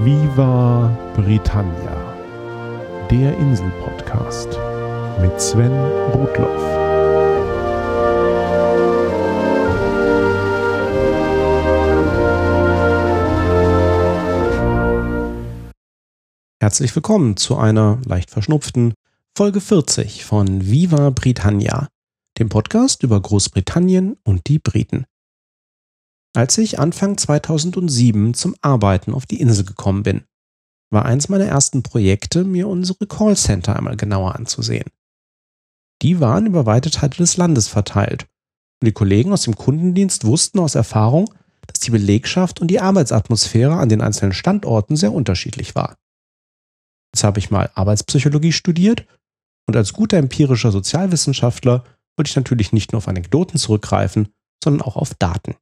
Viva Britannia, der Insel-Podcast mit Sven Rudloff. Herzlich willkommen zu einer leicht verschnupften Folge 40 von Viva Britannia, dem Podcast über Großbritannien und die Briten. Als ich Anfang 2007 zum Arbeiten auf die Insel gekommen bin, war eins meiner ersten Projekte, mir unsere Callcenter einmal genauer anzusehen. Die waren über weite Teile des Landes verteilt und die Kollegen aus dem Kundendienst wussten aus Erfahrung, dass die Belegschaft und die Arbeitsatmosphäre an den einzelnen Standorten sehr unterschiedlich war. Jetzt habe ich mal Arbeitspsychologie studiert und als guter empirischer Sozialwissenschaftler wollte ich natürlich nicht nur auf Anekdoten zurückgreifen, sondern auch auf Daten.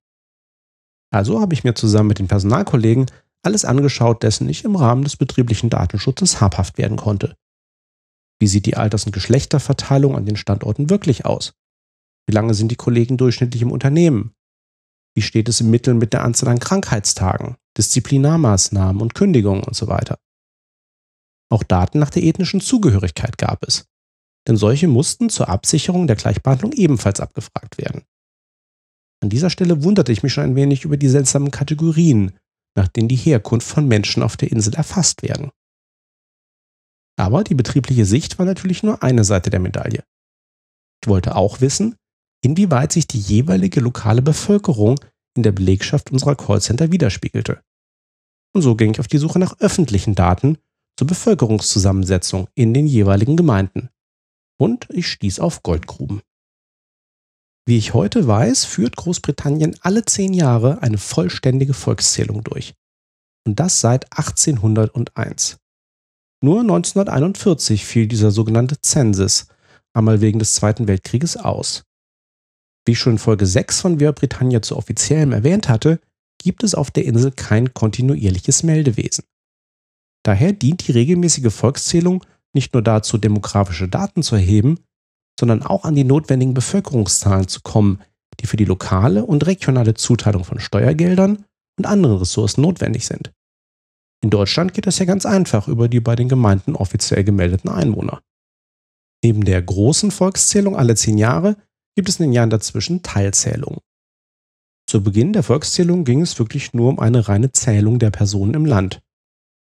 Also habe ich mir zusammen mit den Personalkollegen alles angeschaut, dessen ich im Rahmen des betrieblichen Datenschutzes habhaft werden konnte. Wie sieht die Alters- und Geschlechterverteilung an den Standorten wirklich aus? Wie lange sind die Kollegen durchschnittlich im Unternehmen? Wie steht es im Mittel mit der Anzahl an Krankheitstagen, Disziplinarmaßnahmen und Kündigungen und so? Auch Daten nach der ethnischen Zugehörigkeit gab es, denn solche mussten zur Absicherung der Gleichbehandlung ebenfalls abgefragt werden. An dieser Stelle wunderte ich mich schon ein wenig über die seltsamen Kategorien, nach denen die Herkunft von Menschen auf der Insel erfasst werden. Aber die betriebliche Sicht war natürlich nur eine Seite der Medaille. Ich wollte auch wissen, inwieweit sich die jeweilige lokale Bevölkerung in der Belegschaft unserer Callcenter widerspiegelte. Und so ging ich auf die Suche nach öffentlichen Daten zur Bevölkerungszusammensetzung in den jeweiligen Gemeinden. Und ich stieß auf Goldgruben. Wie ich heute weiß, führt Großbritannien alle zehn Jahre eine vollständige Volkszählung durch. Und das seit 1801. Nur 1941 fiel dieser sogenannte Census, einmal wegen des Zweiten Weltkrieges, aus. Wie ich schon in Folge 6 von Via Britannia zu offiziellem erwähnt hatte, gibt es auf der Insel kein kontinuierliches Meldewesen. Daher dient die regelmäßige Volkszählung nicht nur dazu, demografische Daten zu erheben, sondern auch an die notwendigen Bevölkerungszahlen zu kommen, die für die lokale und regionale Zuteilung von Steuergeldern und anderen Ressourcen notwendig sind. In Deutschland geht das ja ganz einfach über die bei den Gemeinden offiziell gemeldeten Einwohner. Neben der großen Volkszählung alle zehn Jahre gibt es in den Jahren dazwischen Teilzählungen. Zu Beginn der Volkszählung ging es wirklich nur um eine reine Zählung der Personen im Land.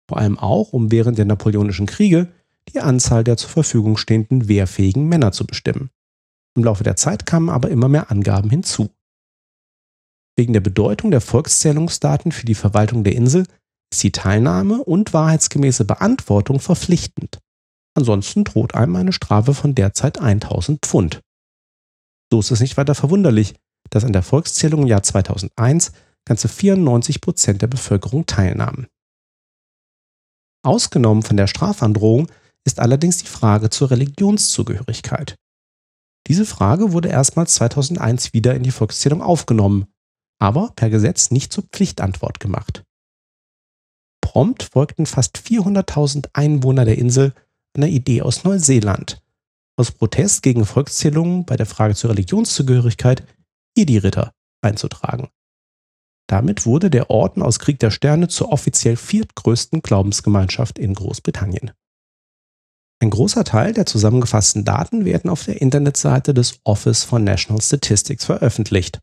Vor allem auch um während der Napoleonischen Kriege die Anzahl der zur Verfügung stehenden wehrfähigen Männer zu bestimmen. Im Laufe der Zeit kamen aber immer mehr Angaben hinzu. Wegen der Bedeutung der Volkszählungsdaten für die Verwaltung der Insel ist die Teilnahme und wahrheitsgemäße Beantwortung verpflichtend. Ansonsten droht einem eine Strafe von derzeit 1000 Pfund. So ist es nicht weiter verwunderlich, dass an der Volkszählung im Jahr 2001 ganze 94 Prozent der Bevölkerung teilnahmen. Ausgenommen von der Strafandrohung ist allerdings die Frage zur Religionszugehörigkeit. Diese Frage wurde erstmals 2001 wieder in die Volkszählung aufgenommen, aber per Gesetz nicht zur Pflichtantwort gemacht. Prompt folgten fast 400.000 Einwohner der Insel einer Idee aus Neuseeland, aus Protest gegen Volkszählungen bei der Frage zur Religionszugehörigkeit Jedi-Ritter einzutragen. Damit wurde der Orden aus Krieg der Sterne zur offiziell viertgrößten Glaubensgemeinschaft in Großbritannien. Ein großer Teil der zusammengefassten Daten werden auf der Internetseite des Office for National Statistics veröffentlicht.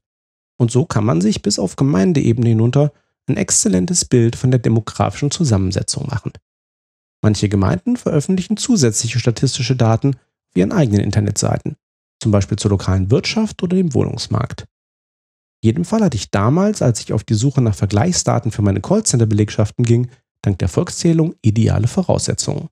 Und so kann man sich bis auf Gemeindeebene hinunter ein exzellentes Bild von der demografischen Zusammensetzung machen. Manche Gemeinden veröffentlichen zusätzliche statistische Daten auf ihren eigenen Internetseiten, zum Beispiel zur lokalen Wirtschaft oder dem Wohnungsmarkt. In jedem Fall hatte ich damals, als ich auf die Suche nach Vergleichsdaten für meine Callcenter-Belegschaften ging, dank der Volkszählung ideale Voraussetzungen.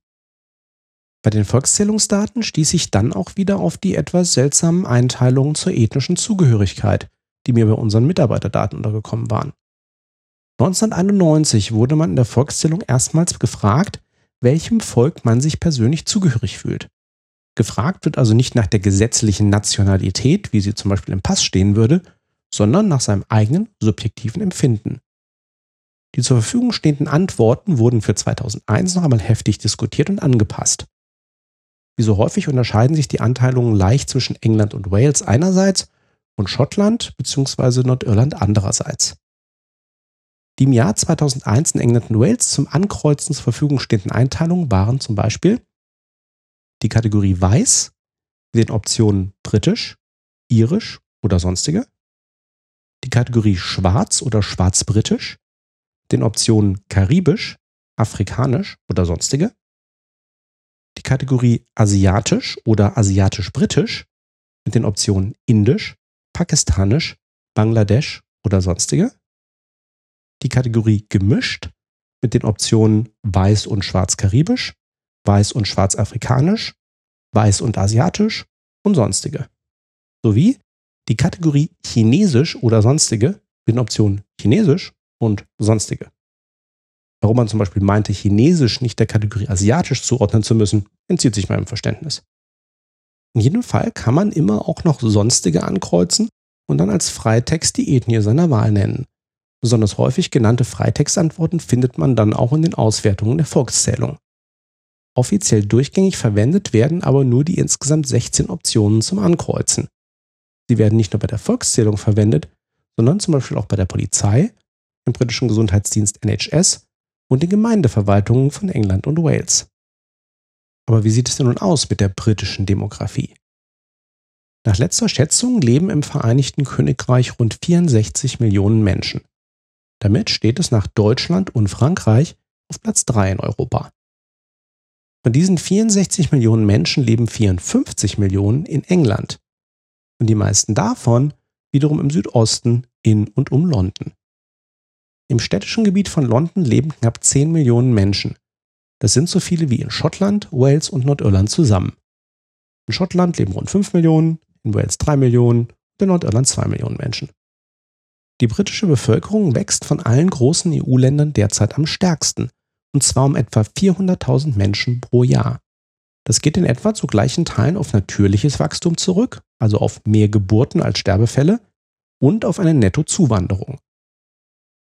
Bei den Volkszählungsdaten stieß ich dann auch wieder auf die etwas seltsamen Einteilungen zur ethnischen Zugehörigkeit, die mir bei unseren Mitarbeiterdaten untergekommen waren. 1991 wurde man in der Volkszählung erstmals gefragt, welchem Volk man sich persönlich zugehörig fühlt. Gefragt wird also nicht nach der gesetzlichen Nationalität, wie sie zum Beispiel im Pass stehen würde, sondern nach seinem eigenen subjektiven Empfinden. Die zur Verfügung stehenden Antworten wurden für 2001 noch einmal heftig diskutiert und angepasst. Wie so häufig unterscheiden sich die Anteilungen leicht zwischen England und Wales einerseits und Schottland bzw. Nordirland andererseits. Die im Jahr 2001 in England und Wales zum Ankreuzen zur Verfügung stehenden Einteilungen waren zum Beispiel die Kategorie Weiß mit den Optionen Britisch, Irisch oder sonstige, die Kategorie Schwarz oder Schwarz-Britisch den Optionen Karibisch, Afrikanisch oder sonstige, Kategorie Asiatisch oder Asiatisch-Britisch mit den Optionen Indisch, Pakistanisch, Bangladesch oder sonstige, die Kategorie Gemischt mit den Optionen Weiß und Schwarz-Karibisch, Weiß und Schwarz-Afrikanisch, Weiß und Asiatisch und sonstige, sowie die Kategorie Chinesisch oder sonstige mit den Optionen Chinesisch und sonstige. Warum man zum Beispiel meinte, Chinesisch nicht der Kategorie Asiatisch zuordnen zu müssen, entzieht sich meinem Verständnis. In jedem Fall kann man immer auch noch sonstige ankreuzen und dann als Freitext die Ethnie seiner Wahl nennen. Besonders häufig genannte Freitextantworten findet man dann auch in den Auswertungen der Volkszählung. Offiziell durchgängig verwendet werden aber nur die insgesamt 16 Optionen zum Ankreuzen. Sie werden nicht nur bei der Volkszählung verwendet, sondern zum Beispiel auch bei der Polizei, dem britischen Gesundheitsdienst NHS und den Gemeindeverwaltungen von England und Wales. Aber wie sieht es denn nun aus mit der britischen Demografie? Nach letzter Schätzung leben im Vereinigten Königreich rund 64 Millionen Menschen. Damit steht es nach Deutschland und Frankreich auf Platz 3 in Europa. Von diesen 64 Millionen Menschen leben 54 Millionen in England. Und die meisten davon wiederum im Südosten in und um London. Im städtischen Gebiet von London leben knapp 10 Millionen Menschen. Das sind so viele wie in Schottland, Wales und Nordirland zusammen. In Schottland leben rund 5 Millionen, in Wales 3 Millionen und in Nordirland 2 Millionen Menschen. Die britische Bevölkerung wächst von allen großen EU-Ländern derzeit am stärksten, und zwar um etwa 400.000 Menschen pro Jahr. Das geht in etwa zu gleichen Teilen auf natürliches Wachstum zurück, also auf mehr Geburten als Sterbefälle, und auf eine Nettozuwanderung.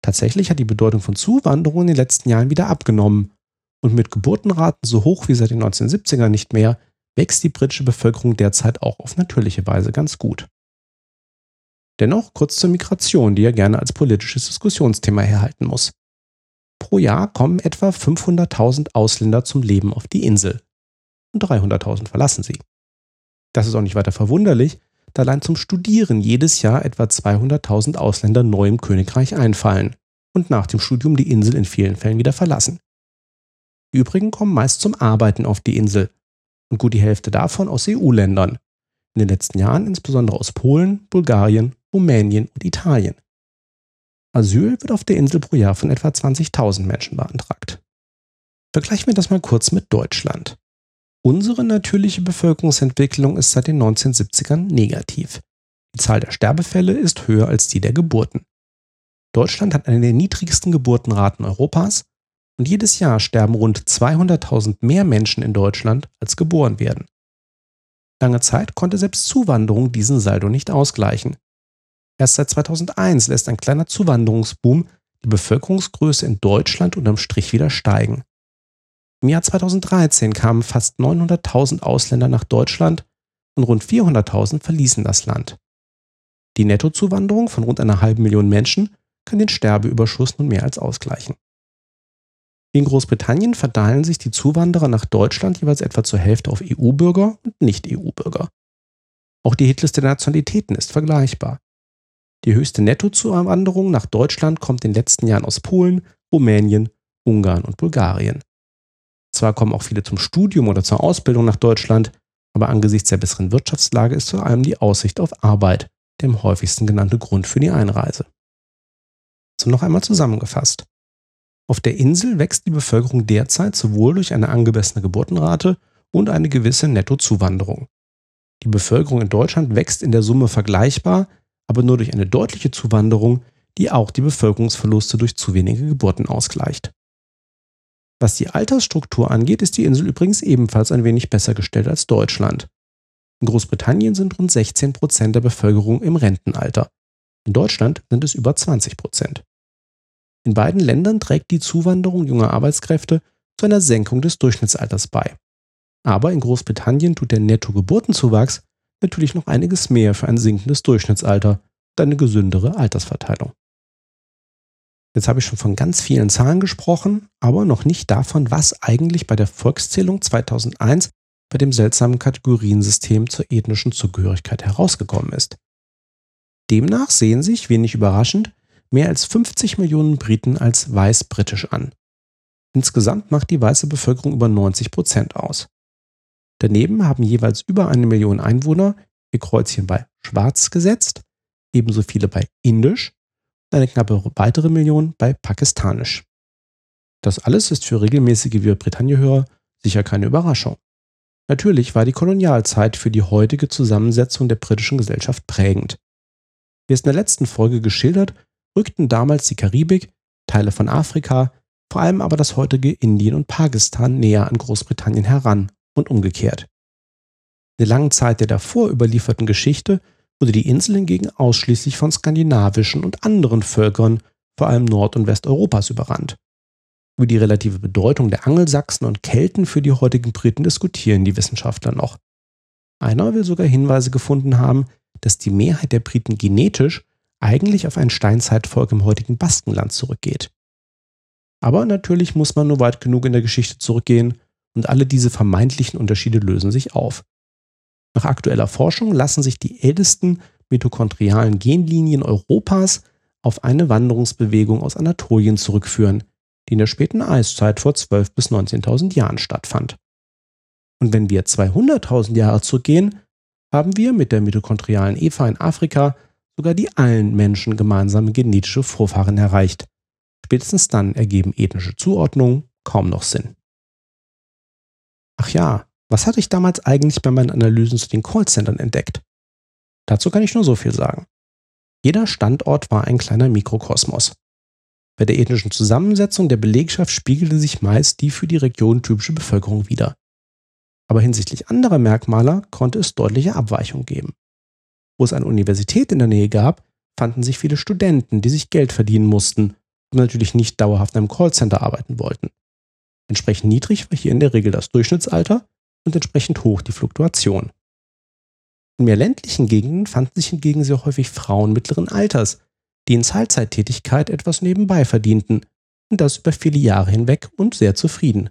Tatsächlich hat die Bedeutung von Zuwanderung in den letzten Jahren wieder abgenommen und mit Geburtenraten so hoch wie seit den 1970ern nicht mehr, wächst die britische Bevölkerung derzeit auch auf natürliche Weise ganz gut. Dennoch kurz zur Migration, die ja gerne als politisches Diskussionsthema herhalten muss. Pro Jahr kommen etwa 500.000 Ausländer zum Leben auf die Insel und 300.000 verlassen sie. Das ist auch nicht weiter verwunderlich, da allein zum Studieren jedes Jahr etwa 200.000 Ausländer neu im Königreich einfallen und nach dem Studium die Insel in vielen Fällen wieder verlassen. Die übrigen kommen meist zum Arbeiten auf die Insel und gut die Hälfte davon aus EU-Ländern, in den letzten Jahren insbesondere aus Polen, Bulgarien Rumänien und Italien. Asyl wird auf der Insel pro Jahr von etwa 20.000 Menschen beantragt. Vergleichen wir das mal kurz mit Deutschland. Unsere natürliche Bevölkerungsentwicklung ist seit den 1970ern negativ. Die Zahl der Sterbefälle ist höher als die der Geburten. Deutschland hat eine der niedrigsten Geburtenraten Europas und jedes Jahr sterben rund 200.000 mehr Menschen in Deutschland, als geboren werden. Lange Zeit konnte selbst Zuwanderung diesen Saldo nicht ausgleichen. Erst seit 2001 lässt ein kleiner Zuwanderungsboom die Bevölkerungsgröße in Deutschland unterm Strich wieder steigen. Im Jahr 2013 kamen fast 900.000 Ausländer nach Deutschland und rund 400.000 verließen das Land. Die Nettozuwanderung von rund einer halben Million Menschen kann den Sterbeüberschuss nun mehr als ausgleichen. In Großbritannien verteilen sich die Zuwanderer nach Deutschland jeweils etwa zur Hälfte auf EU-Bürger und Nicht-EU-Bürger. Auch die Hitliste der Nationalitäten ist vergleichbar. Die höchste Nettozuwanderung nach Deutschland kommt in den letzten Jahren aus Polen, Rumänien, Ungarn und Bulgarien. Zwar kommen auch viele zum Studium oder zur Ausbildung nach Deutschland, aber angesichts der besseren Wirtschaftslage ist vor allem die Aussicht auf Arbeit der am häufigsten genannte Grund für die Einreise. So noch einmal zusammengefasst. Auf der Insel wächst die Bevölkerung derzeit sowohl durch eine angemessene Geburtenrate und eine gewisse Nettozuwanderung. Die Bevölkerung in Deutschland wächst in der Summe vergleichbar, aber nur durch eine deutliche Zuwanderung, die auch die Bevölkerungsverluste durch zu wenige Geburten ausgleicht. Was die Altersstruktur angeht, ist die Insel übrigens ebenfalls ein wenig besser gestellt als Deutschland. In Großbritannien sind rund 16 Prozent der Bevölkerung im Rentenalter. In Deutschland sind es über 20 Prozent. In beiden Ländern trägt die Zuwanderung junger Arbeitskräfte zu einer Senkung des Durchschnittsalters bei. Aber in Großbritannien tut der Netto-Geburtenzuwachs natürlich noch einiges mehr für ein sinkendes Durchschnittsalter und eine gesündere Altersverteilung. Jetzt habe ich schon von ganz vielen Zahlen gesprochen, aber noch nicht davon, was eigentlich bei der Volkszählung 2001 bei dem seltsamen Kategoriensystem zur ethnischen Zugehörigkeit herausgekommen ist. Demnach sehen sich, wenig überraschend, mehr als 50 Millionen Briten als weiß-britisch an. Insgesamt macht die weiße Bevölkerung über 90 Prozent aus. Daneben haben jeweils über eine Million Einwohner ihr Kreuzchen bei Schwarz gesetzt, ebenso viele bei Indisch und eine knappe weitere Million bei Pakistanisch. Das alles ist für regelmäßige Wir Britannia-Hörer sicher keine Überraschung. Natürlich war die Kolonialzeit für die heutige Zusammensetzung der britischen Gesellschaft prägend. Wie es in der letzten Folge geschildert, rückten damals die Karibik, Teile von Afrika, vor allem aber das heutige Indien und Pakistan näher an Großbritannien heran und umgekehrt. In der langen Zeit der davor überlieferten Geschichte wurde die Insel hingegen ausschließlich von skandinavischen und anderen Völkern, vor allem Nord- und Westeuropas, überrannt. Über die relative Bedeutung der Angelsachsen und Kelten für die heutigen Briten diskutieren die Wissenschaftler noch. Einer will sogar Hinweise gefunden haben, dass die Mehrheit der Briten genetisch eigentlich auf ein Steinzeitvolk im heutigen Baskenland zurückgeht. Aber natürlich muss man nur weit genug in der Geschichte zurückgehen und alle diese vermeintlichen Unterschiede lösen sich auf. Nach aktueller Forschung lassen sich die ältesten mitochondrialen Genlinien Europas auf eine Wanderungsbewegung aus Anatolien zurückführen, die in der späten Eiszeit vor 12.000 bis 19.000 Jahren stattfand. Und wenn wir 200.000 Jahre zurückgehen, haben wir mit der mitochondrialen Eva in Afrika sogar die allen Menschen gemeinsame genetische Vorfahren erreicht. Spätestens dann ergeben ethnische Zuordnungen kaum noch Sinn. Ach ja, was hatte ich damals eigentlich bei meinen Analysen zu den Callcentern entdeckt? Dazu kann ich nur so viel sagen. Jeder Standort war ein kleiner Mikrokosmos. Bei der ethnischen Zusammensetzung der Belegschaft spiegelte sich meist die für die Region typische Bevölkerung wider. Aber hinsichtlich anderer Merkmale konnte es deutliche Abweichungen geben. Wo es eine Universität in der Nähe gab, fanden sich viele Studenten, die sich Geld verdienen mussten und natürlich nicht dauerhaft in einem Callcenter arbeiten wollten. Entsprechend niedrig war hier in der Regel das Durchschnittsalter und entsprechend hoch die Fluktuation. In mehr ländlichen Gegenden fanden sich hingegen sehr häufig Frauen mittleren Alters, die in Teilzeittätigkeit etwas nebenbei verdienten und das über viele Jahre hinweg und sehr zufrieden.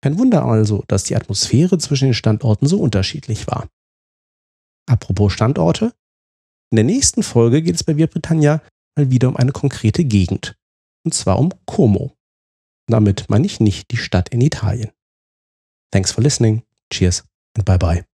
Kein Wunder also, dass die Atmosphäre zwischen den Standorten so unterschiedlich war. Apropos Standorte. In der nächsten Folge geht es bei Wir Britannia mal wieder um eine konkrete Gegend. Und zwar um Como. Damit meine ich nicht die Stadt in Italien. Thanks for listening. Cheers and bye bye.